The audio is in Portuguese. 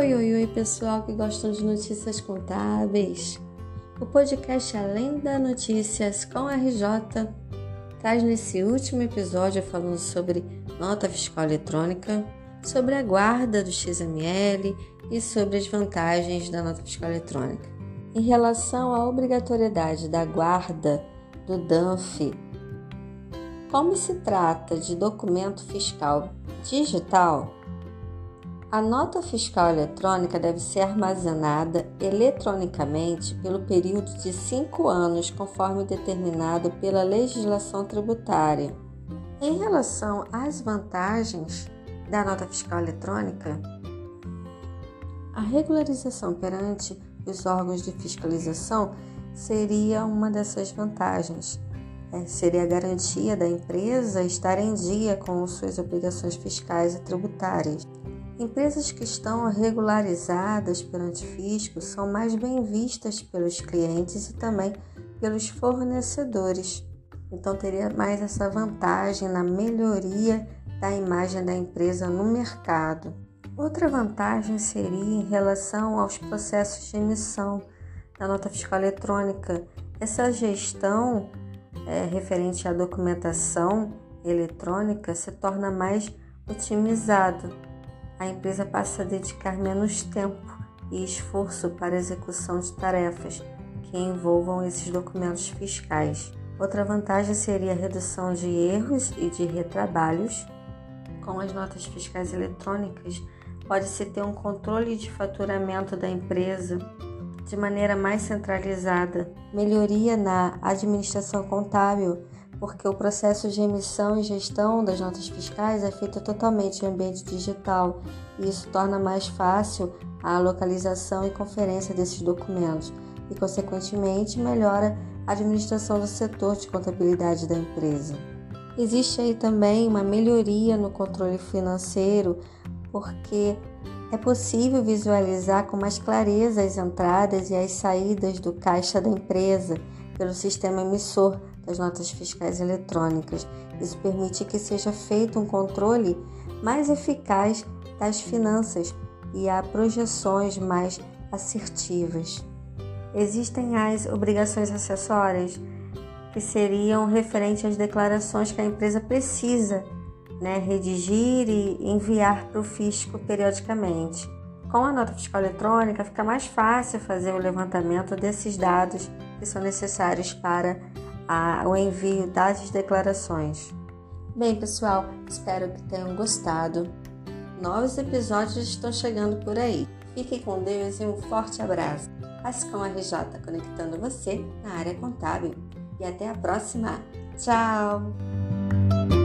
Oi, oi, oi, pessoal que gostam de notícias contábeis. O podcast Além da Notícias com RJ traz nesse último episódio falando sobre nota fiscal eletrônica, sobre a guarda do XML e sobre as vantagens da nota fiscal eletrônica. Em relação à obrigatoriedade da guarda do DANF, como se trata de documento fiscal digital, a nota fiscal eletrônica deve ser armazenada eletronicamente pelo período de cinco anos, conforme determinado pela legislação tributária. Em relação às vantagens da nota fiscal eletrônica, a regularização perante os órgãos de fiscalização seria uma dessas vantagens. É, seria a garantia da empresa estar em dia com suas obrigações fiscais e tributárias. Empresas que estão regularizadas perante fisco são mais bem vistas pelos clientes e também pelos fornecedores. Então teria mais essa vantagem na melhoria da imagem da empresa no mercado. Outra vantagem seria em relação aos processos de emissão da nota fiscal eletrônica. Essa gestão é, referente à documentação eletrônica se torna mais otimizada a empresa passa a dedicar menos tempo e esforço para a execução de tarefas que envolvam esses documentos fiscais. Outra vantagem seria a redução de erros e de retrabalhos. Com as notas fiscais eletrônicas, pode-se ter um controle de faturamento da empresa de maneira mais centralizada, melhoria na administração contábil porque o processo de emissão e gestão das notas fiscais é feito totalmente em ambiente digital e isso torna mais fácil a localização e conferência desses documentos e, consequentemente, melhora a administração do setor de contabilidade da empresa. Existe aí também uma melhoria no controle financeiro, porque é possível visualizar com mais clareza as entradas e as saídas do caixa da empresa pelo sistema emissor das notas fiscais eletrônicas. Isso permite que seja feito um controle mais eficaz das finanças e há projeções mais assertivas. Existem as obrigações acessórias, que seriam referentes às declarações que a empresa precisa né, redigir e enviar para o fisco periodicamente. Com a nota fiscal eletrônica, fica mais fácil fazer o levantamento desses dados que são necessários para a, o envio das declarações. Bem, pessoal, espero que tenham gostado. Novos episódios estão chegando por aí. Fiquem com Deus e um forte abraço. Ascom RJ conectando você na área contábil. E até a próxima. Tchau!